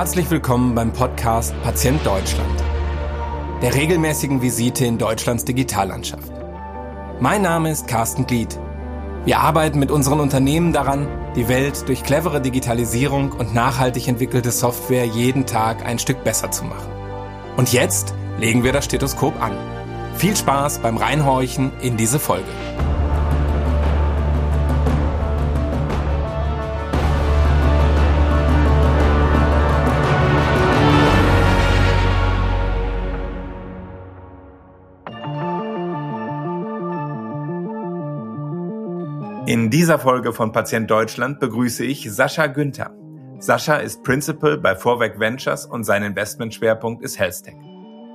Herzlich willkommen beim Podcast Patient Deutschland, der regelmäßigen Visite in Deutschlands Digitallandschaft. Mein Name ist Carsten Glied. Wir arbeiten mit unseren Unternehmen daran, die Welt durch clevere Digitalisierung und nachhaltig entwickelte Software jeden Tag ein Stück besser zu machen. Und jetzt legen wir das Stethoskop an. Viel Spaß beim Reinhorchen in diese Folge. In dieser Folge von Patient Deutschland begrüße ich Sascha Günther. Sascha ist Principal bei Vorwerk Ventures und sein Investmentschwerpunkt ist HealthTech.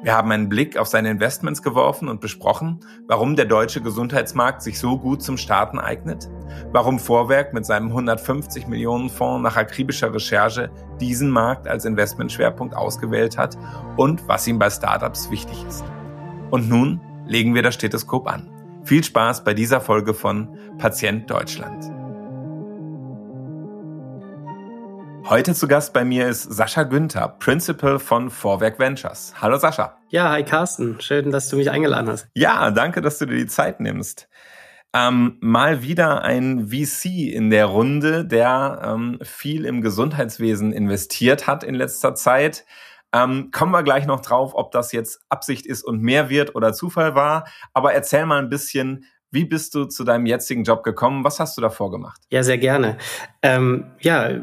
Wir haben einen Blick auf seine Investments geworfen und besprochen, warum der deutsche Gesundheitsmarkt sich so gut zum Starten eignet, warum Vorwerk mit seinem 150 Millionen Fonds nach akribischer Recherche diesen Markt als Investmentschwerpunkt ausgewählt hat und was ihm bei Startups wichtig ist. Und nun legen wir das Stethoskop an. Viel Spaß bei dieser Folge von Patient Deutschland. Heute zu Gast bei mir ist Sascha Günther, Principal von Vorwerk Ventures. Hallo Sascha. Ja, hi Carsten. Schön, dass du mich eingeladen hast. Ja, danke, dass du dir die Zeit nimmst. Ähm, mal wieder ein VC in der Runde, der ähm, viel im Gesundheitswesen investiert hat in letzter Zeit. Ähm, kommen wir gleich noch drauf, ob das jetzt Absicht ist und mehr wird oder Zufall war. Aber erzähl mal ein bisschen, wie bist du zu deinem jetzigen Job gekommen? Was hast du davor gemacht? Ja, sehr gerne. Ähm, ja,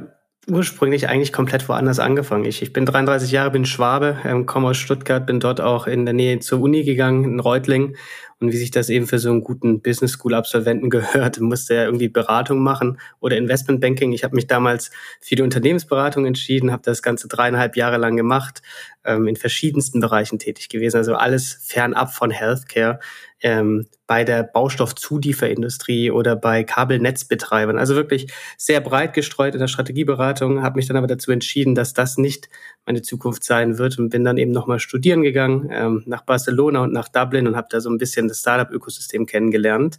ursprünglich eigentlich komplett woanders angefangen. Ich, ich bin 33 Jahre, bin Schwabe, ähm, komme aus Stuttgart, bin dort auch in der Nähe zur Uni gegangen, in Reutling. Und wie sich das eben für so einen guten Business School Absolventen gehört, musste er irgendwie Beratung machen oder Investment Banking. Ich habe mich damals für die Unternehmensberatung entschieden, habe das Ganze dreieinhalb Jahre lang gemacht, ähm, in verschiedensten Bereichen tätig gewesen. Also alles fernab von Healthcare, ähm, bei der Baustoffzulieferindustrie oder bei Kabelnetzbetreibern. Also wirklich sehr breit gestreut in der Strategieberatung, habe mich dann aber dazu entschieden, dass das nicht meine Zukunft sein wird und bin dann eben nochmal studieren gegangen ähm, nach Barcelona und nach Dublin und habe da so ein bisschen das Startup-Ökosystem kennengelernt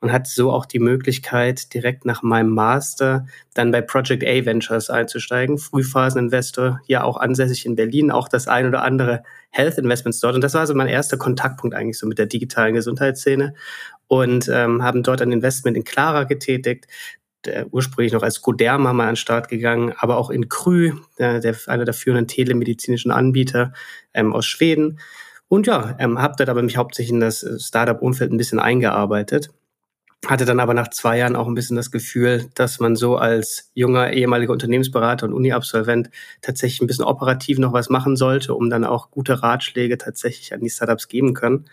und hatte so auch die Möglichkeit, direkt nach meinem Master dann bei Project A Ventures einzusteigen, Frühphaseninvestor, ja auch ansässig in Berlin, auch das ein oder andere Health Investments dort. Und das war so mein erster Kontaktpunkt eigentlich so mit der digitalen Gesundheitsszene und ähm, haben dort ein Investment in Clara getätigt, der ursprünglich noch als Coderma mal an den Start gegangen, aber auch in Krü, der, der, einer der führenden telemedizinischen Anbieter ähm, aus Schweden. Und ja, ähm, habe dort aber mich hauptsächlich in das Startup-Umfeld ein bisschen eingearbeitet hatte dann aber nach zwei Jahren auch ein bisschen das Gefühl, dass man so als junger ehemaliger Unternehmensberater und Uni-Absolvent tatsächlich ein bisschen operativ noch was machen sollte, um dann auch gute Ratschläge tatsächlich an die Startups geben können.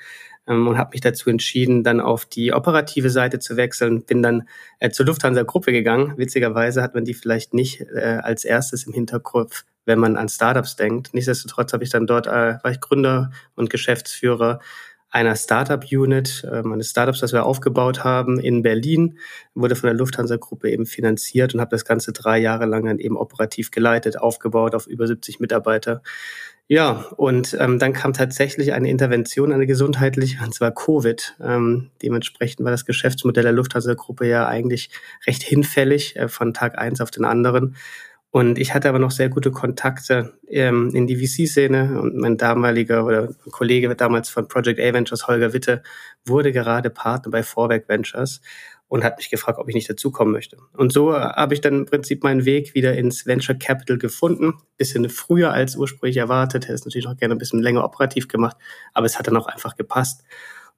Ähm, und habe mich dazu entschieden, dann auf die operative Seite zu wechseln. Bin dann äh, zur Lufthansa-Gruppe gegangen. Witzigerweise hat man die vielleicht nicht äh, als erstes im Hinterkopf, wenn man an Startups denkt. Nichtsdestotrotz habe ich dann dort, äh, war ich Gründer und Geschäftsführer einer Startup-Unit, äh, eines Startups, das wir aufgebaut haben in Berlin, wurde von der Lufthansa-Gruppe eben finanziert und habe das Ganze drei Jahre lang dann eben operativ geleitet, aufgebaut auf über 70 Mitarbeiter. Ja, und ähm, dann kam tatsächlich eine Intervention, eine gesundheitliche, und zwar Covid. Ähm, dementsprechend war das Geschäftsmodell der Lufthansa-Gruppe ja eigentlich recht hinfällig äh, von Tag eins auf den anderen. Und ich hatte aber noch sehr gute Kontakte ähm, in die VC-Szene und mein damaliger oder Kollege damals von Project A Ventures, Holger Witte, wurde gerade Partner bei Vorwerk Ventures und hat mich gefragt, ob ich nicht dazukommen möchte. Und so habe ich dann im Prinzip meinen Weg wieder ins Venture Capital gefunden. Bisschen früher als ursprünglich erwartet. Er ist natürlich noch gerne ein bisschen länger operativ gemacht, aber es hat dann auch einfach gepasst.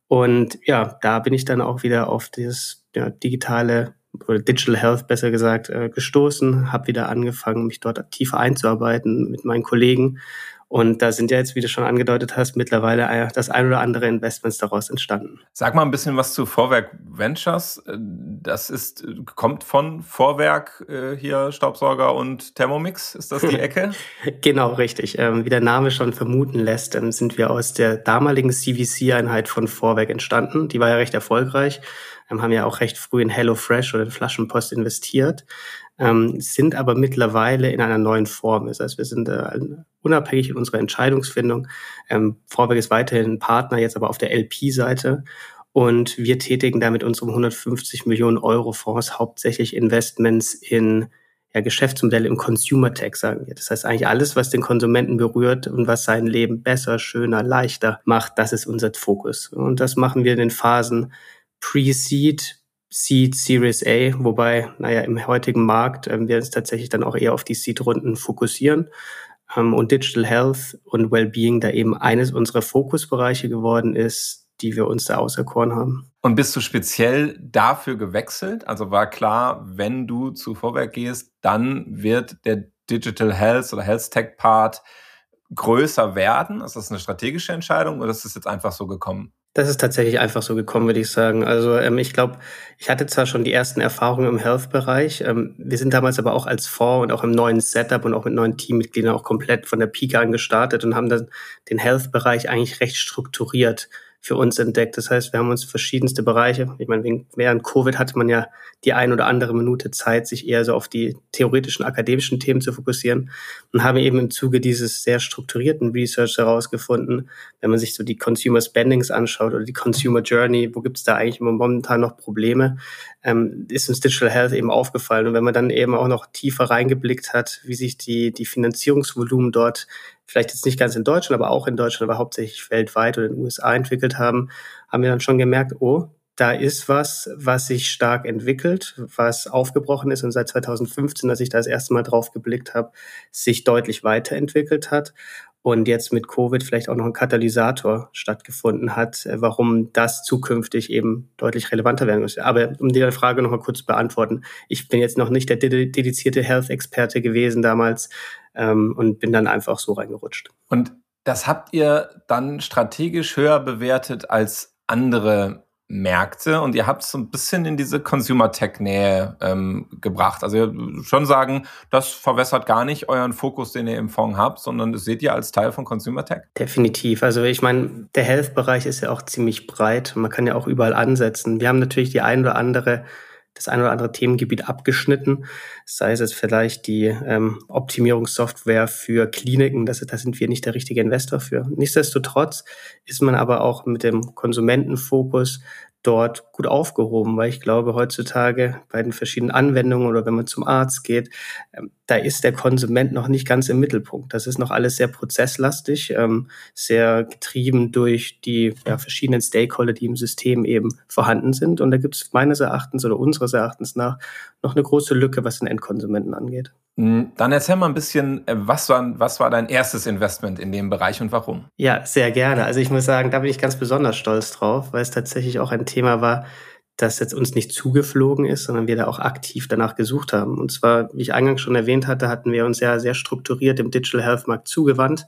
Und ja, da bin ich dann auch wieder auf dieses ja, digitale oder Digital Health besser gesagt, äh, gestoßen, habe wieder angefangen, mich dort tiefer einzuarbeiten mit meinen Kollegen. Und da sind ja jetzt, wie du schon angedeutet hast, mittlerweile äh, das ein oder andere Investments daraus entstanden. Sag mal ein bisschen was zu Vorwerk Ventures. Das ist, kommt von Vorwerk äh, hier Staubsauger und Thermomix. Ist das die Ecke? genau, richtig. Ähm, wie der Name schon vermuten lässt, ähm, sind wir aus der damaligen CVC-Einheit von Vorwerk entstanden. Die war ja recht erfolgreich ähm, haben ja auch recht früh in HelloFresh oder in Flaschenpost investiert, ähm, sind aber mittlerweile in einer neuen Form. Das heißt, wir sind äh, unabhängig in unserer Entscheidungsfindung. Ähm, Vorwerk ist weiterhin Partner, jetzt aber auf der LP-Seite. Und wir tätigen da mit unserem 150 Millionen Euro Fonds hauptsächlich Investments in ja, Geschäftsmodelle im Consumer Tech, sagen wir. Das heißt eigentlich alles, was den Konsumenten berührt und was sein Leben besser, schöner, leichter macht, das ist unser Fokus. Und das machen wir in den Phasen Pre-Seed, Seed, Series A, wobei, naja, im heutigen Markt ähm, wir uns tatsächlich dann auch eher auf die Seed-Runden fokussieren ähm, und Digital Health und Wellbeing da eben eines unserer Fokusbereiche geworden ist, die wir uns da auserkoren haben. Und bist du speziell dafür gewechselt? Also war klar, wenn du zu Vorwerk gehst, dann wird der Digital Health oder Health Tech Part größer werden? Ist das eine strategische Entscheidung oder ist es jetzt einfach so gekommen? Das ist tatsächlich einfach so gekommen, würde ich sagen. Also ähm, ich glaube, ich hatte zwar schon die ersten Erfahrungen im Health-Bereich. Ähm, wir sind damals aber auch als Fonds und auch im neuen Setup und auch mit neuen Teammitgliedern auch komplett von der Pike an gestartet und haben dann den Health-Bereich eigentlich recht strukturiert für uns entdeckt. Das heißt, wir haben uns verschiedenste Bereiche, ich meine, während Covid hatte man ja die ein oder andere Minute Zeit, sich eher so auf die theoretischen, akademischen Themen zu fokussieren und haben eben im Zuge dieses sehr strukturierten Research herausgefunden, wenn man sich so die Consumer Spendings anschaut oder die Consumer Journey, wo gibt es da eigentlich momentan noch Probleme, ähm, ist uns Digital Health eben aufgefallen. Und wenn man dann eben auch noch tiefer reingeblickt hat, wie sich die, die Finanzierungsvolumen dort vielleicht jetzt nicht ganz in Deutschland, aber auch in Deutschland, aber hauptsächlich weltweit oder in den USA entwickelt haben, haben wir dann schon gemerkt, oh, da ist was, was sich stark entwickelt, was aufgebrochen ist und seit 2015, als ich da das erste Mal drauf geblickt habe, sich deutlich weiterentwickelt hat und jetzt mit Covid vielleicht auch noch ein Katalysator stattgefunden hat, äh, warum das zukünftig eben deutlich relevanter werden muss. Aber um die Frage noch mal kurz zu beantworten, ich bin jetzt noch nicht der dedizierte Health-Experte gewesen damals ähm, und bin dann einfach so reingerutscht. Und das habt ihr dann strategisch höher bewertet als andere Märkte und ihr habt es so ein bisschen in diese Consumer Tech Nähe ähm, gebracht. Also schon sagen, das verwässert gar nicht euren Fokus, den ihr im Fonds habt, sondern das seht ihr als Teil von Consumer Tech. Definitiv. Also ich meine, der Health-Bereich ist ja auch ziemlich breit. Man kann ja auch überall ansetzen. Wir haben natürlich die ein oder andere das ein oder andere Themengebiet abgeschnitten, sei es jetzt vielleicht die ähm, Optimierungssoftware für Kliniken, das, da sind wir nicht der richtige Investor für. Nichtsdestotrotz ist man aber auch mit dem Konsumentenfokus dort gut aufgehoben, weil ich glaube, heutzutage bei den verschiedenen Anwendungen oder wenn man zum Arzt geht, ähm, da ist der Konsument noch nicht ganz im Mittelpunkt. Das ist noch alles sehr prozesslastig, ähm, sehr getrieben durch die ja, verschiedenen Stakeholder, die im System eben vorhanden sind. Und da gibt es meines Erachtens oder unseres Erachtens nach noch eine große Lücke, was den Endkonsumenten angeht. Hm, dann erzähl mal ein bisschen, äh, was war, was war dein erstes Investment in dem Bereich und warum? Ja, sehr gerne. Also ich muss sagen, da bin ich ganz besonders stolz drauf, weil es tatsächlich auch ein Thema war, das jetzt uns nicht zugeflogen ist, sondern wir da auch aktiv danach gesucht haben. Und zwar, wie ich eingangs schon erwähnt hatte, hatten wir uns ja sehr strukturiert im Digital Health Markt zugewandt,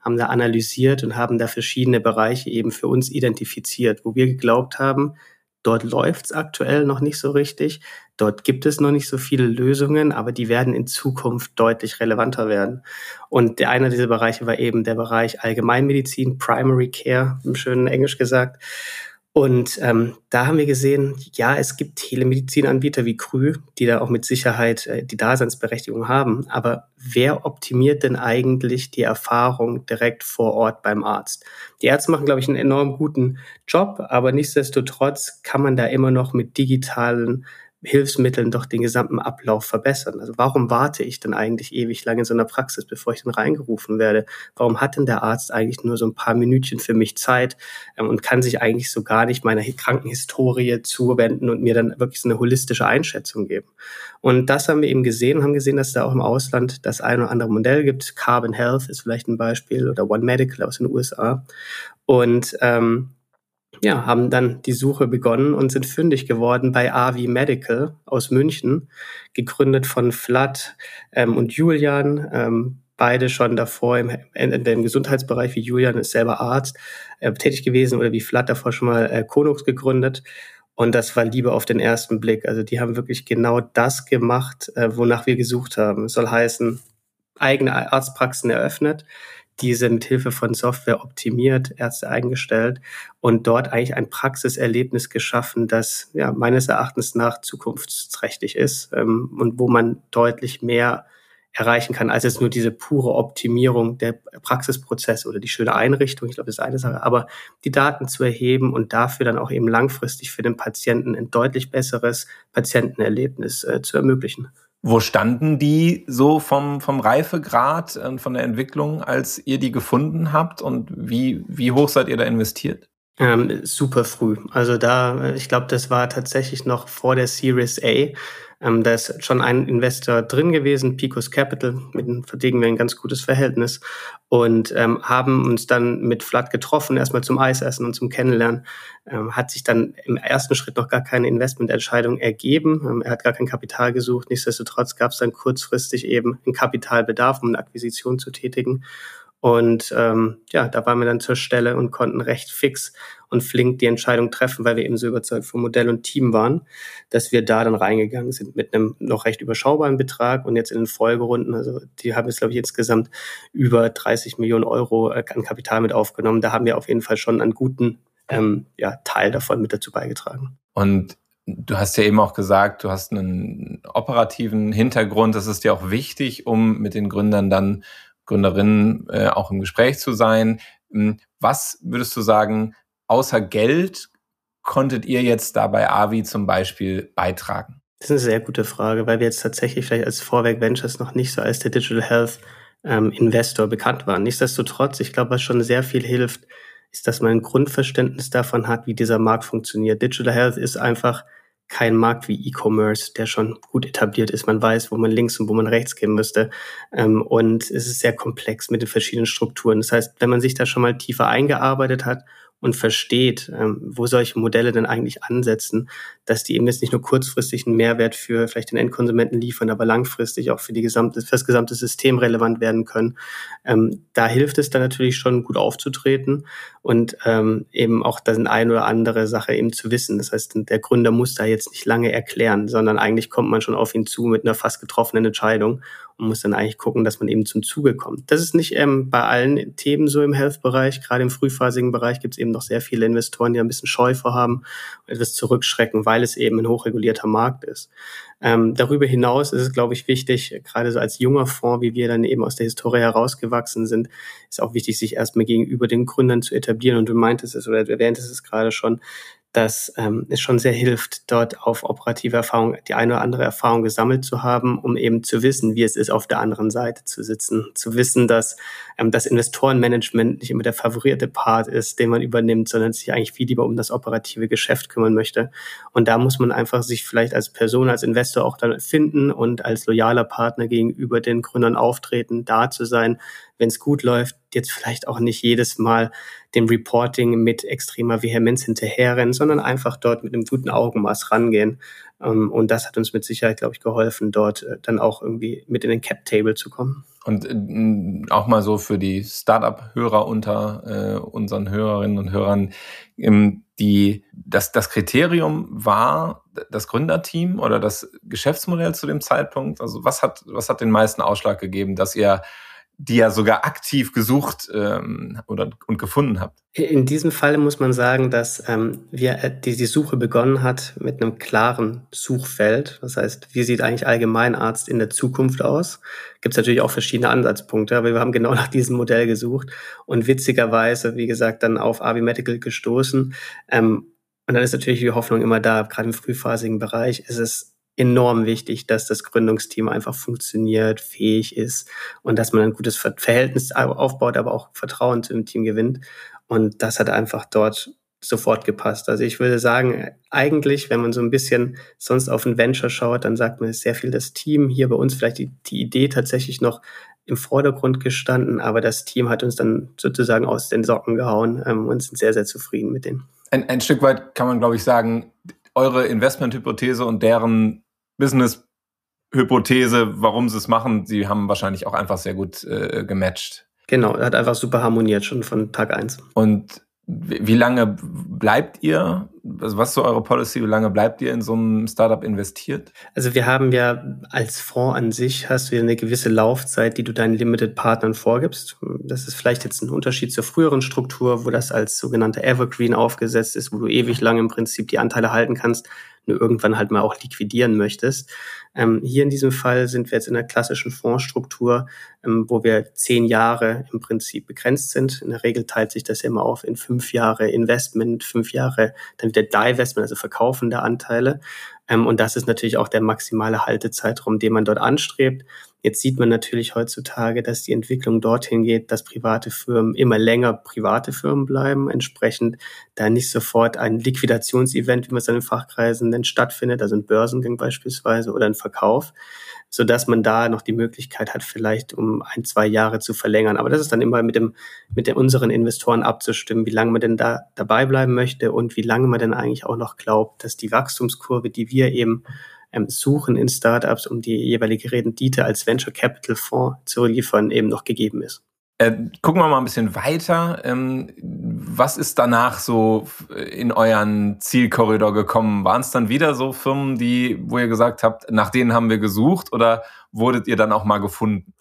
haben da analysiert und haben da verschiedene Bereiche eben für uns identifiziert, wo wir geglaubt haben, Dort läuft es aktuell noch nicht so richtig. Dort gibt es noch nicht so viele Lösungen, aber die werden in Zukunft deutlich relevanter werden. Und der einer dieser Bereiche war eben der Bereich Allgemeinmedizin, Primary Care, im schönen Englisch gesagt. Und ähm, da haben wir gesehen, ja, es gibt Telemedizinanbieter wie Krü, die da auch mit Sicherheit äh, die Daseinsberechtigung haben. Aber wer optimiert denn eigentlich die Erfahrung direkt vor Ort beim Arzt? Die Ärzte machen, glaube ich, einen enorm guten Job, aber nichtsdestotrotz kann man da immer noch mit digitalen Hilfsmitteln doch den gesamten Ablauf verbessern. Also warum warte ich denn eigentlich ewig lang in so einer Praxis, bevor ich dann reingerufen werde? Warum hat denn der Arzt eigentlich nur so ein paar Minütchen für mich Zeit ähm, und kann sich eigentlich so gar nicht meiner Krankenhistorie zuwenden und mir dann wirklich so eine holistische Einschätzung geben? Und das haben wir eben gesehen, haben gesehen, dass da auch im Ausland das ein oder andere Modell gibt. Carbon Health ist vielleicht ein Beispiel oder One Medical aus den USA. Und ähm, ja, haben dann die Suche begonnen und sind fündig geworden bei AVI Medical aus München, gegründet von Vlad ähm, und Julian, ähm, beide schon davor im, in, im Gesundheitsbereich, wie Julian ist selber Arzt, äh, tätig gewesen oder wie Vlad davor schon mal äh, Konux gegründet. Und das war Liebe auf den ersten Blick. Also die haben wirklich genau das gemacht, äh, wonach wir gesucht haben. Es soll heißen, eigene Arztpraxen eröffnet, diese mit Hilfe von Software optimiert, Ärzte eingestellt und dort eigentlich ein Praxiserlebnis geschaffen, das ja meines Erachtens nach zukunftsträchtig ist ähm, und wo man deutlich mehr erreichen kann, als jetzt nur diese pure Optimierung der Praxisprozesse oder die schöne Einrichtung. Ich glaube, das ist eine Sache, aber die Daten zu erheben und dafür dann auch eben langfristig für den Patienten ein deutlich besseres Patientenerlebnis äh, zu ermöglichen. Wo standen die so vom, vom Reifegrad und von der Entwicklung, als ihr die gefunden habt? Und wie, wie hoch seid ihr da investiert? Ähm, super früh. Also da, ich glaube, das war tatsächlich noch vor der Series A. Ähm, da ist schon ein Investor drin gewesen, Picos Capital, mit dem verdienen wir ein ganz gutes Verhältnis und ähm, haben uns dann mit Flat getroffen, erstmal zum Eisessen und zum Kennenlernen. Ähm, hat sich dann im ersten Schritt noch gar keine Investmententscheidung ergeben. Ähm, er hat gar kein Kapital gesucht. Nichtsdestotrotz gab es dann kurzfristig eben einen Kapitalbedarf, um eine Akquisition zu tätigen. Und ähm, ja, da waren wir dann zur Stelle und konnten recht fix und flink die Entscheidung treffen, weil wir eben so überzeugt vom Modell und Team waren, dass wir da dann reingegangen sind mit einem noch recht überschaubaren Betrag und jetzt in den Folgerunden, also die haben jetzt, glaube ich, insgesamt über 30 Millionen Euro äh, an Kapital mit aufgenommen. Da haben wir auf jeden Fall schon einen guten ähm, ja, Teil davon mit dazu beigetragen. Und du hast ja eben auch gesagt, du hast einen operativen Hintergrund. Das ist ja auch wichtig, um mit den Gründern dann Gründerinnen äh, auch im Gespräch zu sein. Hm, was würdest du sagen, außer Geld konntet ihr jetzt da bei Avi zum Beispiel beitragen? Das ist eine sehr gute Frage, weil wir jetzt tatsächlich vielleicht als Vorwerk Ventures noch nicht so als der Digital Health ähm, Investor bekannt waren. Nichtsdestotrotz, ich glaube, was schon sehr viel hilft, ist, dass man ein Grundverständnis davon hat, wie dieser Markt funktioniert. Digital Health ist einfach kein Markt wie E-Commerce, der schon gut etabliert ist. Man weiß, wo man links und wo man rechts gehen müsste. Ähm, und es ist sehr komplex mit den verschiedenen Strukturen. Das heißt, wenn man sich da schon mal tiefer eingearbeitet hat und versteht, ähm, wo solche Modelle denn eigentlich ansetzen, dass die eben jetzt nicht nur kurzfristig einen Mehrwert für vielleicht den Endkonsumenten liefern, aber langfristig auch für, die gesamte, für das gesamte System relevant werden können. Ähm, da hilft es dann natürlich schon gut aufzutreten und ähm, eben auch das eine oder andere Sache eben zu wissen. Das heißt, der Gründer muss da jetzt nicht lange erklären, sondern eigentlich kommt man schon auf ihn zu mit einer fast getroffenen Entscheidung und muss dann eigentlich gucken, dass man eben zum Zuge kommt. Das ist nicht ähm, bei allen Themen so im Health-Bereich. Gerade im frühphasigen Bereich gibt es eben noch sehr viele Investoren, die ein bisschen Scheu vorhaben und etwas zurückschrecken, weil es eben ein hochregulierter Markt ist. Ähm, darüber hinaus ist es, glaube ich, wichtig, gerade so als junger Fonds, wie wir dann eben aus der Historie herausgewachsen sind, ist auch wichtig, sich erstmal gegenüber den Gründern zu etablieren. Und du meintest es oder du erwähntest es gerade schon, dass ähm, es schon sehr hilft, dort auf operative Erfahrung, die eine oder andere Erfahrung gesammelt zu haben, um eben zu wissen, wie es ist, auf der anderen Seite zu sitzen. Zu wissen, dass ähm, das Investorenmanagement nicht immer der favorierte Part ist, den man übernimmt, sondern sich eigentlich viel lieber um das operative Geschäft kümmern möchte. Und da muss man einfach sich vielleicht als Person, als Investor auch dann finden und als loyaler Partner gegenüber den Gründern auftreten, da zu sein, wenn es gut läuft, jetzt vielleicht auch nicht jedes Mal dem Reporting mit extremer Vehemenz hinterherrennen, sondern einfach dort mit einem guten Augenmaß rangehen. Ähm, und das hat uns mit Sicherheit, glaube ich, geholfen, dort äh, dann auch irgendwie mit in den Cap-Table zu kommen. Und äh, auch mal so für die Startup-Hörer unter äh, unseren Hörerinnen und Hörern, ähm, die, das, das Kriterium war das Gründerteam oder das Geschäftsmodell zu dem Zeitpunkt? Also was hat, was hat den meisten Ausschlag gegeben, dass ihr die ja sogar aktiv gesucht ähm, oder und gefunden habt. In diesem Fall muss man sagen, dass ähm, wir äh, die, die Suche begonnen hat mit einem klaren Suchfeld. Das heißt, wie sieht eigentlich Allgemeinarzt in der Zukunft aus? Gibt es natürlich auch verschiedene Ansatzpunkte, aber wir haben genau nach diesem Modell gesucht und witzigerweise, wie gesagt, dann auf Avi Medical gestoßen. Ähm, und dann ist natürlich die Hoffnung immer da, gerade im frühphasigen Bereich ist es enorm wichtig, dass das Gründungsteam einfach funktioniert, fähig ist und dass man ein gutes Verhältnis aufbaut, aber auch Vertrauen zu dem Team gewinnt. Und das hat einfach dort sofort gepasst. Also ich würde sagen, eigentlich, wenn man so ein bisschen sonst auf ein Venture schaut, dann sagt man, ist sehr viel das Team. Hier bei uns vielleicht die, die Idee tatsächlich noch im Vordergrund gestanden, aber das Team hat uns dann sozusagen aus den Socken gehauen ähm, und sind sehr, sehr zufrieden mit denen. Ein, ein Stück weit kann man, glaube ich, sagen, eure Investmenthypothese und deren Business-Hypothese, warum sie es machen, sie haben wahrscheinlich auch einfach sehr gut äh, gematcht. Genau, hat einfach super harmoniert schon von Tag eins. Und wie lange bleibt ihr? Also was ist so eure Policy? Wie lange bleibt ihr in so einem Startup investiert? Also wir haben ja als Fonds an sich hast du ja eine gewisse Laufzeit, die du deinen Limited Partnern vorgibst. Das ist vielleicht jetzt ein Unterschied zur früheren Struktur, wo das als sogenannte Evergreen aufgesetzt ist, wo du ewig lang im Prinzip die Anteile halten kannst, irgendwann halt mal auch liquidieren möchtest. Ähm, hier in diesem Fall sind wir jetzt in der klassischen Fondsstruktur, ähm, wo wir zehn Jahre im Prinzip begrenzt sind. In der Regel teilt sich das immer auf in fünf Jahre Investment, fünf Jahre dann wieder Divestment, also Verkaufen der Anteile. Ähm, und das ist natürlich auch der maximale Haltezeitraum, den man dort anstrebt. Jetzt sieht man natürlich heutzutage, dass die Entwicklung dorthin geht, dass private Firmen immer länger private Firmen bleiben, entsprechend da nicht sofort ein Liquidationsevent, wie man es in Fachkreisen nennt, stattfindet, also ein Börsengang beispielsweise oder ein Verkauf, so dass man da noch die Möglichkeit hat, vielleicht um ein, zwei Jahre zu verlängern. Aber das ist dann immer mit dem, mit den unseren Investoren abzustimmen, wie lange man denn da dabei bleiben möchte und wie lange man denn eigentlich auch noch glaubt, dass die Wachstumskurve, die wir eben ähm, suchen in Startups, um die jeweilige Rendite als Venture Capital Fonds zu liefern, eben noch gegeben ist. Äh, gucken wir mal ein bisschen weiter. Ähm, was ist danach so in euren Zielkorridor gekommen? Waren es dann wieder so Firmen, die, wo ihr gesagt habt, nach denen haben wir gesucht oder wurdet ihr dann auch mal gefunden?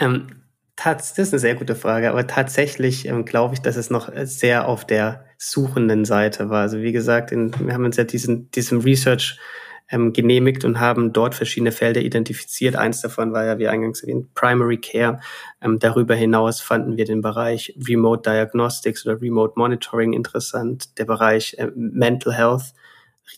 Ähm, das ist eine sehr gute Frage, aber tatsächlich ähm, glaube ich, dass es noch sehr auf der suchenden Seite war. Also wie gesagt, in, wir haben uns ja diesen, diesem Research ähm, genehmigt und haben dort verschiedene Felder identifiziert. Eins davon war ja, wie eingangs erwähnt, Primary Care. Ähm, darüber hinaus fanden wir den Bereich Remote Diagnostics oder Remote Monitoring interessant, der Bereich äh, Mental Health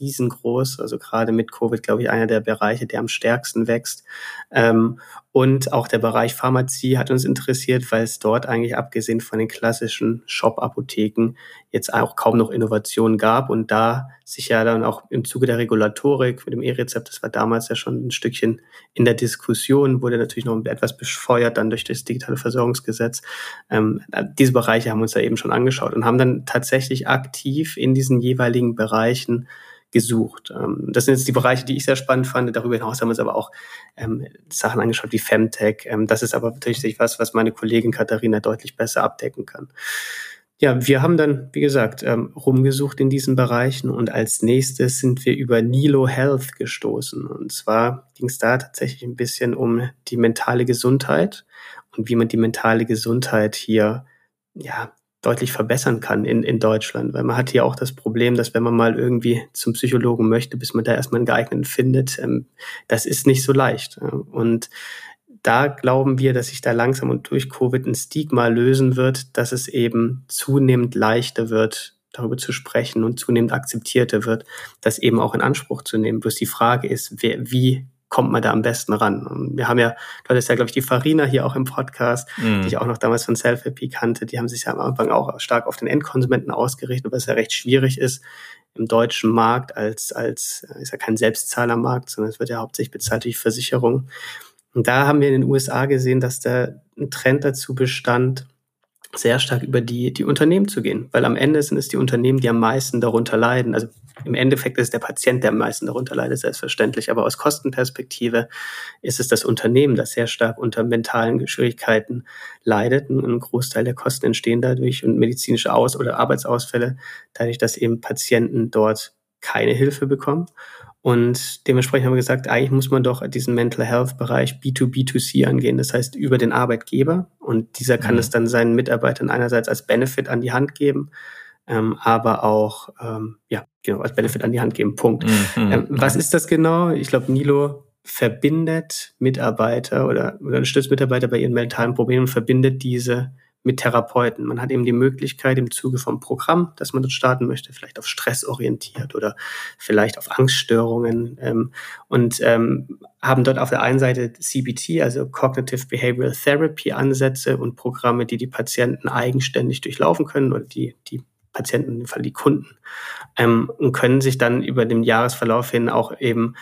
riesengroß. Also gerade mit Covid, glaube ich, einer der Bereiche, der am stärksten wächst. Ähm, und auch der Bereich Pharmazie hat uns interessiert, weil es dort eigentlich abgesehen von den klassischen Shop-Apotheken jetzt auch kaum noch Innovationen gab und da sich ja dann auch im Zuge der Regulatorik mit dem E-Rezept, das war damals ja schon ein Stückchen in der Diskussion, wurde natürlich noch etwas befeuert dann durch das digitale Versorgungsgesetz. Ähm, diese Bereiche haben uns da eben schon angeschaut und haben dann tatsächlich aktiv in diesen jeweiligen Bereichen gesucht. Ähm, das sind jetzt die Bereiche, die ich sehr spannend fand. Darüber hinaus haben wir uns aber auch ähm, Sachen angeschaut wie Femtech. Ähm, das ist aber natürlich was, was meine Kollegin Katharina deutlich besser abdecken kann. Ja, wir haben dann, wie gesagt, ähm, rumgesucht in diesen Bereichen und als nächstes sind wir über Nilo Health gestoßen. Und zwar ging es da tatsächlich ein bisschen um die mentale Gesundheit und wie man die mentale Gesundheit hier ja, deutlich verbessern kann in, in Deutschland. Weil man hat hier auch das Problem, dass wenn man mal irgendwie zum Psychologen möchte, bis man da erstmal einen geeigneten findet, ähm, das ist nicht so leicht. Und da glauben wir, dass sich da langsam und durch Covid ein Stigma lösen wird, dass es eben zunehmend leichter wird, darüber zu sprechen und zunehmend akzeptierter wird, das eben auch in Anspruch zu nehmen. Bloß die Frage ist, wer, wie kommt man da am besten ran? Und wir haben ja, du hattest ja, glaube ich, die Farina hier auch im Podcast, mm. die ich auch noch damals von Selfie kannte, die haben sich ja am Anfang auch stark auf den Endkonsumenten ausgerichtet, was ja recht schwierig ist im deutschen Markt als, als, ist ja kein Selbstzahlermarkt, sondern es wird ja hauptsächlich bezahlt durch Versicherungen. Und da haben wir in den USA gesehen, dass da ein Trend dazu bestand, sehr stark über die, die Unternehmen zu gehen. Weil am Ende sind es die Unternehmen, die am meisten darunter leiden. Also im Endeffekt ist der Patient, der am meisten darunter leidet, selbstverständlich. Aber aus Kostenperspektive ist es das Unternehmen, das sehr stark unter mentalen Schwierigkeiten leidet. Und ein Großteil der Kosten entstehen dadurch und medizinische Aus- oder Arbeitsausfälle, dadurch, dass eben Patienten dort keine Hilfe bekommen. Und dementsprechend haben wir gesagt, eigentlich muss man doch diesen Mental Health Bereich B2B2C angehen. Das heißt, über den Arbeitgeber. Und dieser kann mhm. es dann seinen Mitarbeitern einerseits als Benefit an die Hand geben, ähm, aber auch, ähm, ja, genau, als Benefit an die Hand geben. Punkt. Mhm. Ähm, was ist das genau? Ich glaube, Nilo verbindet Mitarbeiter oder, oder unterstützt Mitarbeiter bei ihren mentalen Problemen und verbindet diese mit Therapeuten. Man hat eben die Möglichkeit im Zuge vom Programm, das man dort starten möchte, vielleicht auf Stress orientiert oder vielleicht auf Angststörungen ähm, und ähm, haben dort auf der einen Seite CBT, also Cognitive Behavioral Therapy Ansätze und Programme, die die Patienten eigenständig durchlaufen können oder die, die Patienten, in dem Fall die Kunden, ähm, und können sich dann über den Jahresverlauf hin auch eben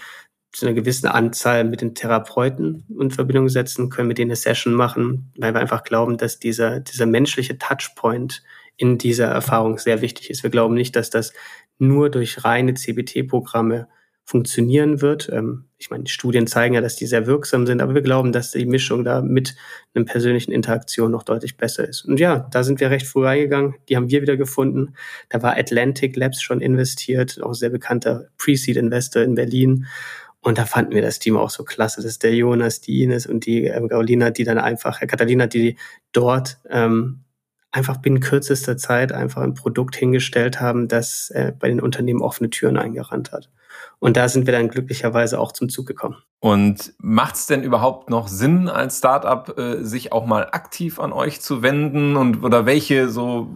zu einer gewissen Anzahl mit den Therapeuten in Verbindung setzen, können mit denen eine Session machen, weil wir einfach glauben, dass dieser, dieser menschliche Touchpoint in dieser Erfahrung sehr wichtig ist. Wir glauben nicht, dass das nur durch reine CBT-Programme funktionieren wird. Ähm, ich meine, die Studien zeigen ja, dass die sehr wirksam sind, aber wir glauben, dass die Mischung da mit einer persönlichen Interaktion noch deutlich besser ist. Und ja, da sind wir recht früh reingegangen. Die haben wir wieder gefunden. Da war Atlantic Labs schon investiert, auch sehr bekannter Pre-Seed-Investor in Berlin. Und da fanden wir das Team auch so klasse, dass der Jonas, die Ines und die ähm, Carolina, die dann einfach, Herr Catalina, die dort ähm, einfach binnen kürzester Zeit einfach ein Produkt hingestellt haben, das äh, bei den Unternehmen offene Türen eingerannt hat. Und da sind wir dann glücklicherweise auch zum Zug gekommen. Und macht es denn überhaupt noch Sinn, als Startup äh, sich auch mal aktiv an euch zu wenden? Und oder welche so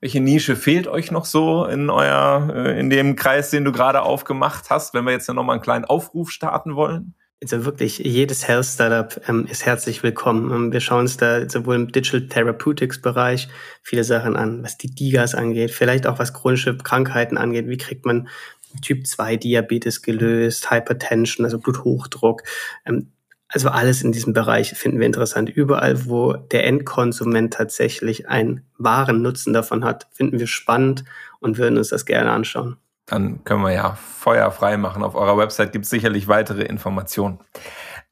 welche Nische fehlt euch noch so in euer äh, in dem Kreis, den du gerade aufgemacht hast, wenn wir jetzt noch mal einen kleinen Aufruf starten wollen? Also wirklich, jedes Health Startup ähm, ist herzlich willkommen. Ähm, wir schauen uns da sowohl im Digital Therapeutics Bereich viele Sachen an, was die Digas angeht, vielleicht auch was chronische Krankheiten angeht. Wie kriegt man Typ 2 Diabetes gelöst, Hypertension, also Bluthochdruck. Ähm, also alles in diesem Bereich finden wir interessant. Überall, wo der Endkonsument tatsächlich einen wahren Nutzen davon hat, finden wir spannend und würden uns das gerne anschauen. Dann können wir ja Feuer frei machen. Auf eurer Website gibt es sicherlich weitere Informationen.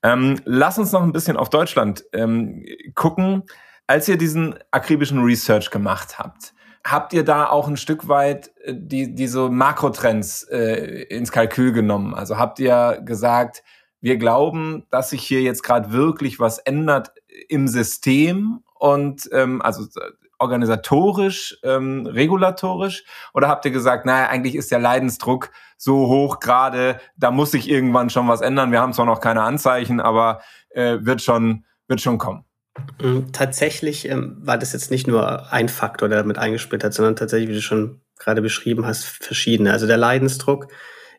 Ähm, lass uns noch ein bisschen auf Deutschland ähm, gucken. Als ihr diesen akribischen Research gemacht habt, habt ihr da auch ein Stück weit äh, die, diese Makrotrends äh, ins Kalkül genommen? Also habt ihr gesagt, wir glauben, dass sich hier jetzt gerade wirklich was ändert im System und ähm, also äh, organisatorisch, ähm, regulatorisch? Oder habt ihr gesagt, naja, eigentlich ist der Leidensdruck so hoch gerade, da muss sich irgendwann schon was ändern. Wir haben zwar noch keine Anzeichen, aber äh, wird schon wird schon kommen. Mm, tatsächlich ähm, war das jetzt nicht nur ein Faktor, der damit eingesplittert, sondern tatsächlich, wie du schon gerade beschrieben hast, verschiedene. Also der Leidensdruck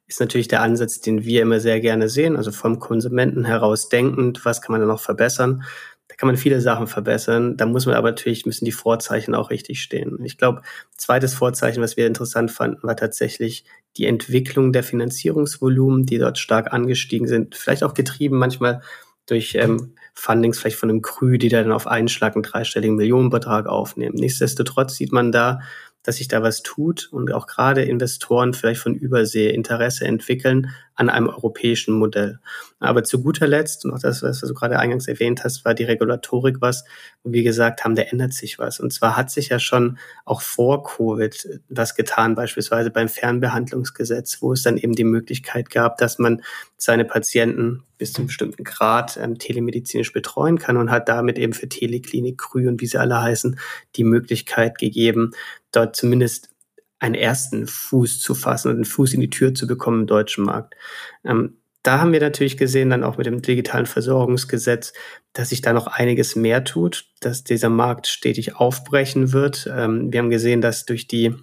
ist natürlich der Ansatz, den wir immer sehr gerne sehen, also vom Konsumenten heraus denkend, was kann man da noch verbessern. Da kann man viele Sachen verbessern. Da muss man aber natürlich, müssen die Vorzeichen auch richtig stehen. Ich glaube, zweites Vorzeichen, was wir interessant fanden, war tatsächlich die Entwicklung der Finanzierungsvolumen, die dort stark angestiegen sind. Vielleicht auch getrieben manchmal durch ähm, Fundings vielleicht von einem Krü, die dann auf einen Schlag einen dreistelligen Millionenbetrag aufnehmen. Nichtsdestotrotz sieht man da, dass sich da was tut und auch gerade Investoren vielleicht von Übersee Interesse entwickeln an einem europäischen Modell. Aber zu guter Letzt, und auch das, was du gerade eingangs erwähnt hast, war die Regulatorik was, wo wir gesagt haben, da ändert sich was. Und zwar hat sich ja schon auch vor Covid was getan, beispielsweise beim Fernbehandlungsgesetz, wo es dann eben die Möglichkeit gab, dass man seine Patienten bis zu einem bestimmten Grad ähm, telemedizinisch betreuen kann und hat damit eben für Teleklinik, Krü und wie sie alle heißen, die Möglichkeit gegeben, dort zumindest einen ersten Fuß zu fassen und einen Fuß in die Tür zu bekommen im deutschen Markt. Ähm, da haben wir natürlich gesehen, dann auch mit dem digitalen Versorgungsgesetz, dass sich da noch einiges mehr tut, dass dieser Markt stetig aufbrechen wird. Ähm, wir haben gesehen, dass durch die,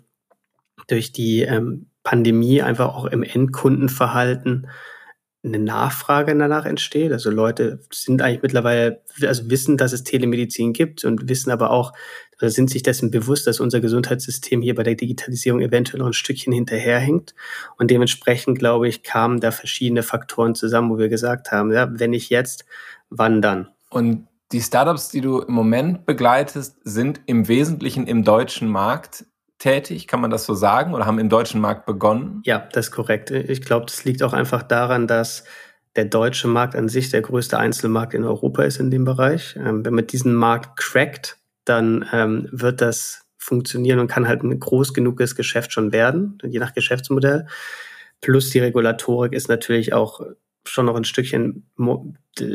durch die ähm, Pandemie einfach auch im Endkundenverhalten eine Nachfrage danach entsteht. Also Leute sind eigentlich mittlerweile, also wissen, dass es Telemedizin gibt und wissen aber auch, oder sind sich dessen bewusst, dass unser Gesundheitssystem hier bei der Digitalisierung eventuell noch ein Stückchen hinterherhinkt. Und dementsprechend, glaube ich, kamen da verschiedene Faktoren zusammen, wo wir gesagt haben, ja, wenn nicht jetzt, wann dann? Und die Startups, die du im Moment begleitest, sind im Wesentlichen im deutschen Markt tätig, kann man das so sagen, oder haben im deutschen Markt begonnen? Ja, das ist korrekt. Ich glaube, das liegt auch einfach daran, dass der deutsche Markt an sich der größte Einzelmarkt in Europa ist in dem Bereich. Ähm, wenn man diesen Markt crackt, dann ähm, wird das funktionieren und kann halt ein groß genuges Geschäft schon werden, je nach Geschäftsmodell. Plus die Regulatorik ist natürlich auch schon noch ein Stückchen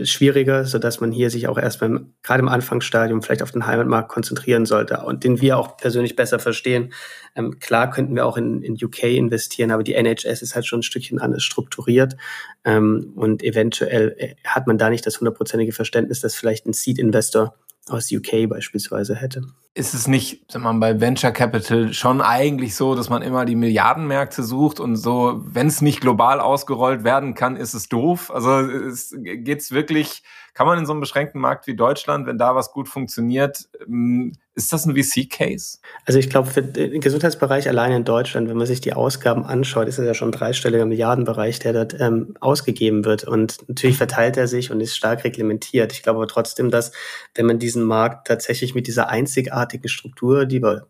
schwieriger, so dass man hier sich auch erst beim, gerade im Anfangsstadium vielleicht auf den Heimatmarkt konzentrieren sollte und den wir auch persönlich besser verstehen. Ähm, klar könnten wir auch in, in UK investieren, aber die NHS ist halt schon ein Stückchen anders strukturiert ähm, und eventuell äh, hat man da nicht das hundertprozentige Verständnis, dass vielleicht ein Seed-Investor aus UK beispielsweise hätte. Ist es nicht, sag mal, bei Venture Capital schon eigentlich so, dass man immer die Milliardenmärkte sucht und so, wenn es nicht global ausgerollt werden kann, ist es doof? Also es geht's wirklich kann man in so einem beschränkten Markt wie Deutschland, wenn da was gut funktioniert, ähm, ist das ein VC-Case? Also ich glaube, für den Gesundheitsbereich allein in Deutschland, wenn man sich die Ausgaben anschaut, ist es ja schon ein dreistelliger Milliardenbereich, der dort ähm, ausgegeben wird. Und natürlich verteilt er sich und ist stark reglementiert. Ich glaube aber trotzdem, dass wenn man diesen Markt tatsächlich mit dieser einzigartigen Struktur, die wir,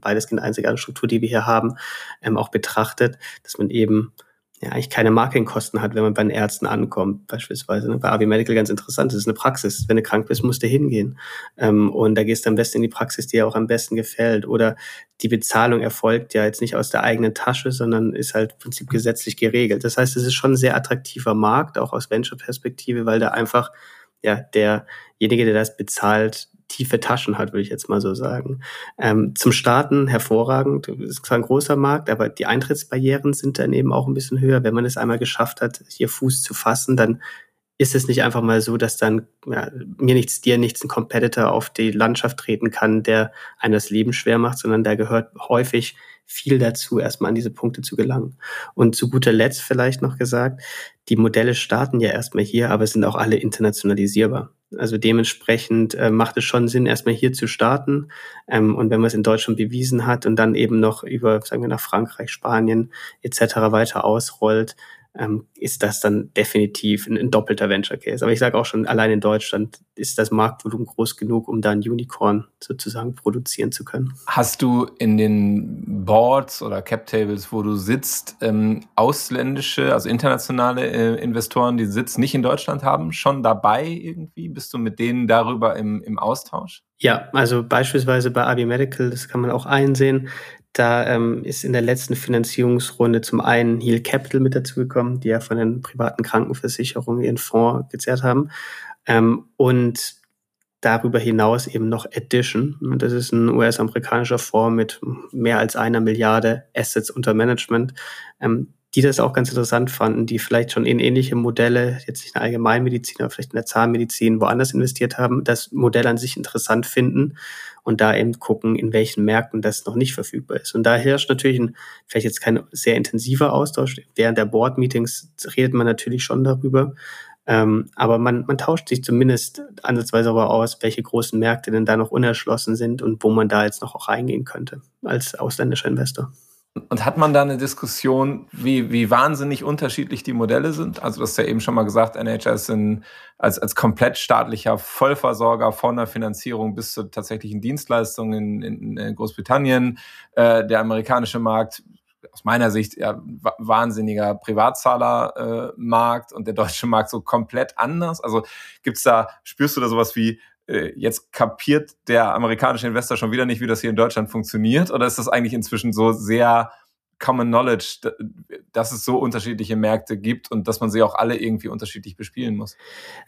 beides kind einzigartige Struktur, die wir hier haben, ähm, auch betrachtet, dass man eben ja eigentlich keine Marketingkosten hat, wenn man bei den Ärzten ankommt, beispielsweise. Ne? Bei AV Medical ganz interessant, das ist eine Praxis. Wenn du krank bist, musst du hingehen. Ähm, und da gehst du am besten in die Praxis, die dir auch am besten gefällt. Oder die Bezahlung erfolgt ja jetzt nicht aus der eigenen Tasche, sondern ist halt im Prinzip gesetzlich geregelt. Das heißt, es ist schon ein sehr attraktiver Markt, auch aus Venture-Perspektive, weil da einfach ja derjenige, der das bezahlt, tiefe Taschen hat, würde ich jetzt mal so sagen. Ähm, zum Starten hervorragend, ist zwar ein großer Markt, aber die Eintrittsbarrieren sind dann eben auch ein bisschen höher. Wenn man es einmal geschafft hat, hier Fuß zu fassen, dann ist es nicht einfach mal so, dass dann ja, mir nichts, dir nichts ein Competitor auf die Landschaft treten kann, der einem das Leben schwer macht, sondern da gehört häufig viel dazu, erstmal an diese Punkte zu gelangen. Und zu guter Letzt vielleicht noch gesagt, die Modelle starten ja erstmal hier, aber sind auch alle internationalisierbar. Also dementsprechend äh, macht es schon Sinn, erstmal hier zu starten. Ähm, und wenn man es in Deutschland bewiesen hat und dann eben noch über, sagen wir, nach Frankreich, Spanien etc. weiter ausrollt, ähm, ist das dann definitiv ein, ein doppelter Venture Case. Aber ich sage auch schon, allein in Deutschland ist das Marktvolumen groß genug, um da ein Unicorn sozusagen produzieren zu können. Hast du in den Boards oder Cap Tables, wo du sitzt, ähm, ausländische, also internationale äh, Investoren, die Sitz nicht in Deutschland haben, schon dabei irgendwie? Bist du mit denen darüber im, im Austausch? Ja, also beispielsweise bei AB Medical, das kann man auch einsehen, da ähm, ist in der letzten Finanzierungsrunde zum einen Heal Capital mit dazugekommen, die ja von den privaten Krankenversicherungen ihren Fonds gezerrt haben. Ähm, und darüber hinaus eben noch Addition. Das ist ein US-amerikanischer Fonds mit mehr als einer Milliarde Assets unter Management, ähm, die das auch ganz interessant fanden, die vielleicht schon in ähnliche Modelle, jetzt nicht in der Allgemeinmedizin, aber vielleicht in der Zahnmedizin woanders investiert haben, das Modell an sich interessant finden und da eben gucken, in welchen Märkten das noch nicht verfügbar ist. Und da herrscht natürlich ein, vielleicht jetzt kein sehr intensiver Austausch. Während der Board-Meetings redet man natürlich schon darüber. Ähm, aber man, man tauscht sich zumindest ansatzweise aber aus, welche großen Märkte denn da noch unerschlossen sind und wo man da jetzt noch auch reingehen könnte als ausländischer Investor. Und hat man da eine Diskussion, wie, wie wahnsinnig unterschiedlich die Modelle sind? Also, du hast ja eben schon mal gesagt, NHS sind als, als komplett staatlicher Vollversorger von der Finanzierung bis zur tatsächlichen Dienstleistung in, in, in Großbritannien. Äh, der Markt, aus meiner Sicht, ja, wahnsinniger Privatzahlermarkt äh, und der deutsche Markt so komplett anders. Also gibt's da, spürst du da sowas wie, jetzt kapiert der amerikanische Investor schon wieder nicht, wie das hier in Deutschland funktioniert? Oder ist das eigentlich inzwischen so sehr Common Knowledge, dass es so unterschiedliche Märkte gibt und dass man sie auch alle irgendwie unterschiedlich bespielen muss?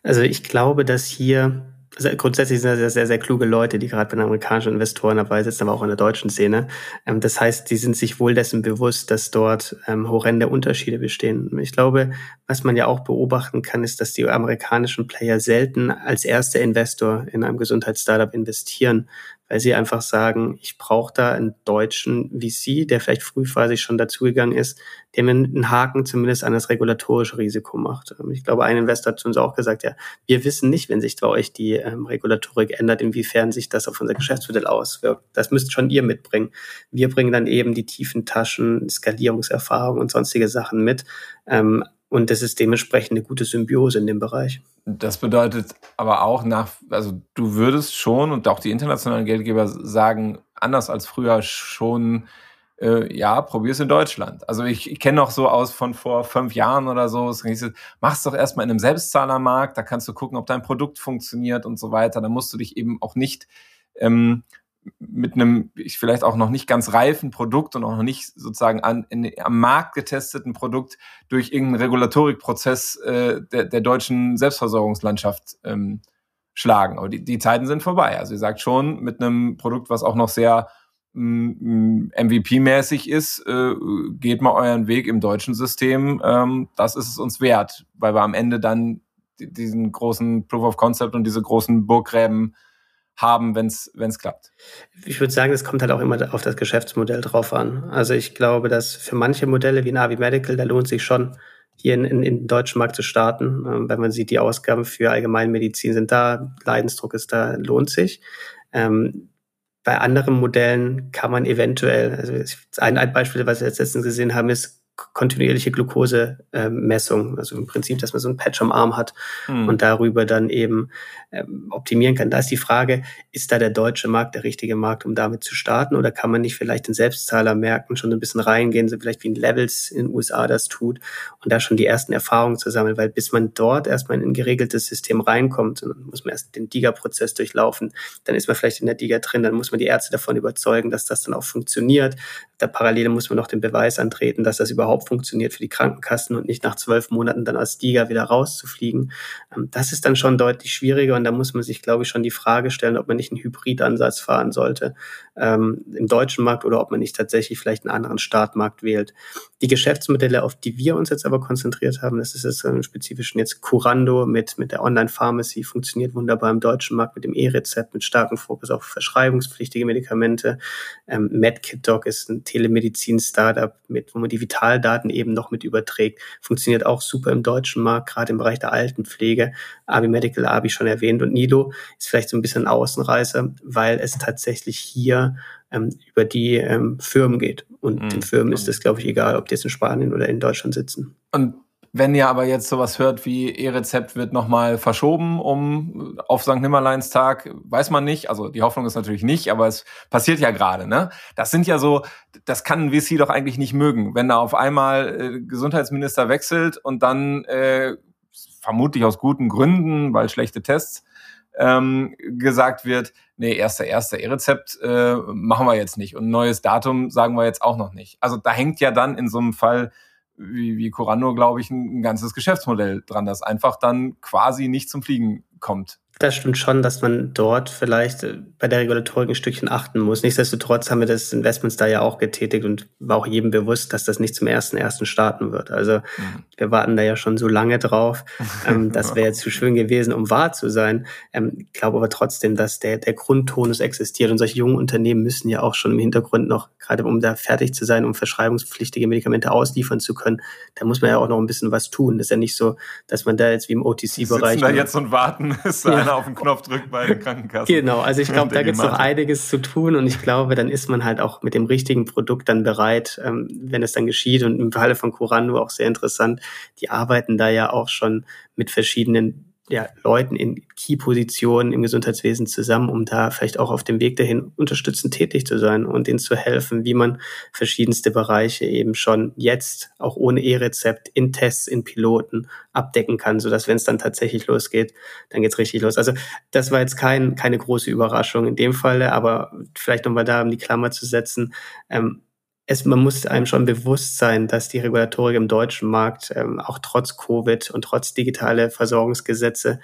Also ich glaube, dass hier grundsätzlich sind das sehr, sehr kluge Leute, die gerade bei den amerikanischen Investoren dabei sitzen, aber auch in der deutschen Szene. Ähm, das heißt, die sind sich wohl dessen bewusst, dass dort ähm, horrende Unterschiede bestehen. Ich glaube, was man ja auch beobachten kann, ist, dass die amerikanischen Player selten als erster Investor in einem Gesundheitsstartup investieren, weil sie einfach sagen, ich brauche da einen deutschen VC, der vielleicht frühphasig schon dazugegangen ist, der mir einen Haken zumindest an das regulatorische Risiko macht. Ähm, ich glaube, ein Investor hat zu uns auch gesagt, ja, wir wissen nicht, wenn sich bei euch die ähm, Regulatorik ändert, inwiefern sich das auf unser Geschäftsmodell auswirkt. Das müsst schon ihr mitbringen. Wir bringen dann eben die tiefen Taschen, Skalierungserfahrung und sonstige Sachen mit. Ähm, und das ist dementsprechend eine gute Symbiose in dem Bereich. Das bedeutet aber auch nach, also du würdest schon und auch die internationalen Geldgeber sagen, anders als früher schon, äh, ja, probier's in Deutschland. Also ich, ich kenne noch so aus von vor fünf Jahren oder so, es mach's doch erstmal in einem Selbstzahlermarkt, da kannst du gucken, ob dein Produkt funktioniert und so weiter. Da musst du dich eben auch nicht ähm, mit einem vielleicht auch noch nicht ganz reifen Produkt und auch noch nicht sozusagen an, in, am Markt getesteten Produkt durch irgendeinen Regulatorikprozess äh, der, der deutschen Selbstversorgungslandschaft ähm, schlagen. Aber die, die Zeiten sind vorbei. Also ihr sagt schon, mit einem Produkt, was auch noch sehr MVP-mäßig ist, äh, geht mal euren Weg im deutschen System. Ähm, das ist es uns wert, weil wir am Ende dann diesen großen Proof of Concept und diese großen Burggräben haben, wenn es klappt? Ich würde sagen, es kommt halt auch immer auf das Geschäftsmodell drauf an. Also ich glaube, dass für manche Modelle wie Navi Medical, da lohnt sich schon, hier in, in, in den deutschen Markt zu starten. Ähm, wenn man sieht, die Ausgaben für Allgemeinmedizin sind da, Leidensdruck ist da, lohnt sich. Ähm, bei anderen Modellen kann man eventuell, also ein, ein Beispiel, was wir jetzt letztens gesehen haben, ist kontinuierliche Glukosemessung, also im Prinzip, dass man so ein Patch am Arm hat hm. und darüber dann eben ähm, optimieren kann. Da ist die Frage, ist da der deutsche Markt der richtige Markt, um damit zu starten oder kann man nicht vielleicht in Selbstzahlermärkten schon ein bisschen reingehen, so vielleicht wie in Levels in den USA das tut und da schon die ersten Erfahrungen zu sammeln, weil bis man dort erstmal in ein geregeltes System reinkommt, dann muss man erst den DIGA-Prozess durchlaufen, dann ist man vielleicht in der DIGA drin, dann muss man die Ärzte davon überzeugen, dass das dann auch funktioniert. Da parallel muss man noch den Beweis antreten, dass das überhaupt überhaupt funktioniert für die Krankenkassen und nicht nach zwölf Monaten dann als Liga wieder rauszufliegen. Ähm, das ist dann schon deutlich schwieriger und da muss man sich, glaube ich, schon die Frage stellen, ob man nicht einen Hybridansatz fahren sollte ähm, im deutschen Markt oder ob man nicht tatsächlich vielleicht einen anderen Startmarkt wählt. Die Geschäftsmodelle, auf die wir uns jetzt aber konzentriert haben, das ist jetzt im Spezifischen jetzt Curando mit, mit der Online-Pharmacy, funktioniert wunderbar im deutschen Markt mit dem E-Rezept, mit starkem Fokus auf verschreibungspflichtige Medikamente. Ähm, MedKitDoc ist ein Telemedizin-Startup, mit, wo man die Vitaldaten eben noch mit überträgt. Funktioniert auch super im deutschen Markt, gerade im Bereich der Altenpflege. Abi Medical Abi schon erwähnt und Nilo ist vielleicht so ein bisschen Außenreißer, weil es tatsächlich hier ähm, über die ähm, Firmen geht. Und mhm. den Firmen ist es, glaube ich, egal, ob die jetzt in Spanien oder in Deutschland sitzen. Und wenn ihr aber jetzt sowas hört wie E-Rezept wird nochmal verschoben um auf St. Nimmerleins Tag, weiß man nicht. Also die Hoffnung ist natürlich nicht, aber es passiert ja gerade. Ne? Das sind ja so, das kann ein VC doch eigentlich nicht mögen, wenn da auf einmal äh, Gesundheitsminister wechselt und dann äh, vermutlich aus guten Gründen, weil schlechte Tests ähm, gesagt wird, nee, erster, erster E-Rezept äh, machen wir jetzt nicht und neues Datum sagen wir jetzt auch noch nicht. Also da hängt ja dann in so einem Fall wie, wie Corando, glaube ich, ein, ein ganzes Geschäftsmodell dran, das einfach dann quasi nicht zum Fliegen kommt das stimmt schon, dass man dort vielleicht äh, bei der Regulatorik ein Stückchen achten muss. Nichtsdestotrotz haben wir das Investments da ja auch getätigt und war auch jedem bewusst, dass das nicht zum ersten ersten starten wird. Also mhm. wir warten da ja schon so lange drauf. Ähm, das wäre jetzt zu schön gewesen, um wahr zu sein. Ähm, ich glaube aber trotzdem, dass der, der Grundtonus existiert und solche jungen Unternehmen müssen ja auch schon im Hintergrund noch, gerade um da fertig zu sein, um verschreibungspflichtige Medikamente ausliefern zu können, da muss man ja auch noch ein bisschen was tun. Das ist ja nicht so, dass man da jetzt wie im OTC-Bereich. da jetzt und warten, ist ja einer auf den Knopf drückt bei den Krankenkassen. Genau, also ich glaube, da gibt es noch einiges zu tun und ich glaube, dann ist man halt auch mit dem richtigen Produkt dann bereit, ähm, wenn es dann geschieht. Und im Falle von Curando auch sehr interessant, die arbeiten da ja auch schon mit verschiedenen ja, Leuten in Key-Positionen im Gesundheitswesen zusammen, um da vielleicht auch auf dem Weg dahin unterstützend tätig zu sein und ihnen zu helfen, wie man verschiedenste Bereiche eben schon jetzt auch ohne E-Rezept in Tests, in Piloten abdecken kann, sodass wenn es dann tatsächlich losgeht, dann geht's richtig los. Also das war jetzt kein, keine große Überraschung in dem Falle, aber vielleicht nochmal da, um die Klammer zu setzen, ähm, es, man muss einem schon bewusst sein, dass die Regulatorik im deutschen Markt ähm, auch trotz Covid und trotz digitale Versorgungsgesetze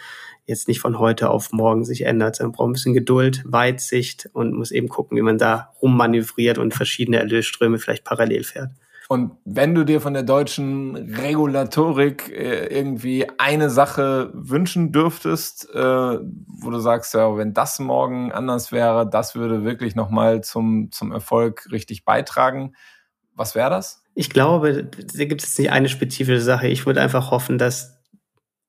jetzt nicht von heute auf morgen sich ändert. Man braucht ein bisschen Geduld, Weitsicht und muss eben gucken, wie man da rummanövriert und verschiedene Erlösströme vielleicht parallel fährt. Und wenn du dir von der deutschen Regulatorik äh, irgendwie eine Sache wünschen dürftest, äh, wo du sagst, ja, wenn das morgen anders wäre, das würde wirklich nochmal zum, zum Erfolg richtig beitragen, was wäre das? Ich glaube, da gibt es nicht eine spezifische Sache. Ich würde einfach hoffen, dass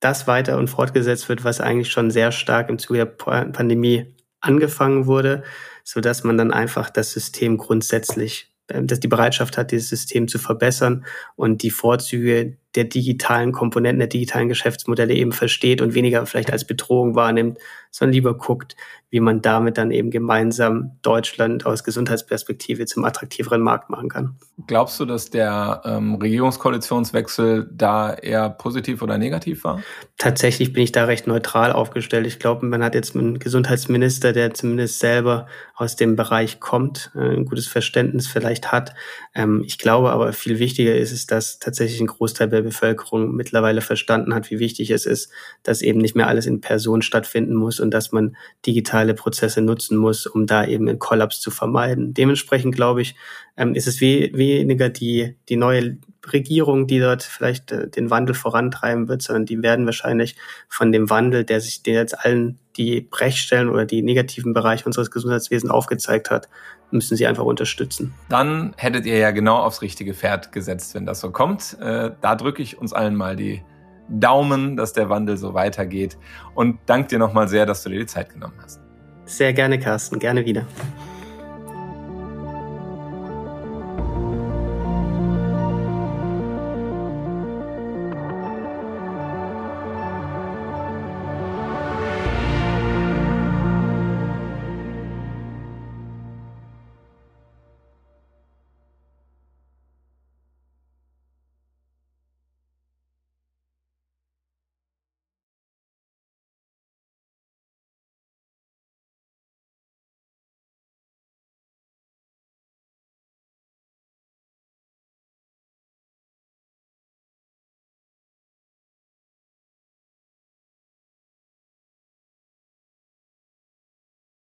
das weiter und fortgesetzt wird, was eigentlich schon sehr stark im Zuge der Pandemie angefangen wurde, so dass man dann einfach das System grundsätzlich dass die Bereitschaft hat, dieses System zu verbessern und die Vorzüge der digitalen Komponenten, der digitalen Geschäftsmodelle eben versteht und weniger vielleicht als Bedrohung wahrnimmt, sondern lieber guckt, wie man damit dann eben gemeinsam Deutschland aus Gesundheitsperspektive zum attraktiveren Markt machen kann. Glaubst du, dass der ähm, Regierungskoalitionswechsel da eher positiv oder negativ war? Tatsächlich bin ich da recht neutral aufgestellt. Ich glaube, man hat jetzt einen Gesundheitsminister, der zumindest selber aus dem Bereich kommt, äh, ein gutes Verständnis vielleicht hat. Ähm, ich glaube aber viel wichtiger ist es, dass tatsächlich ein Großteil der Bevölkerung mittlerweile verstanden hat, wie wichtig es ist, dass eben nicht mehr alles in Person stattfinden muss und dass man digitale Prozesse nutzen muss, um da eben einen Kollaps zu vermeiden. Dementsprechend glaube ich, ähm, ist es we weniger die, die neue Regierung, die dort vielleicht äh, den Wandel vorantreiben wird, sondern die werden wahrscheinlich von dem Wandel, der sich der jetzt allen die Brechstellen oder die negativen Bereiche unseres Gesundheitswesens aufgezeigt hat, müssen sie einfach unterstützen. Dann hättet ihr ja genau aufs richtige Pferd gesetzt, wenn das so kommt. Äh, da drücke ich uns allen mal die Daumen, dass der Wandel so weitergeht. Und danke dir nochmal sehr, dass du dir die Zeit genommen hast. Sehr gerne, Carsten. Gerne wieder.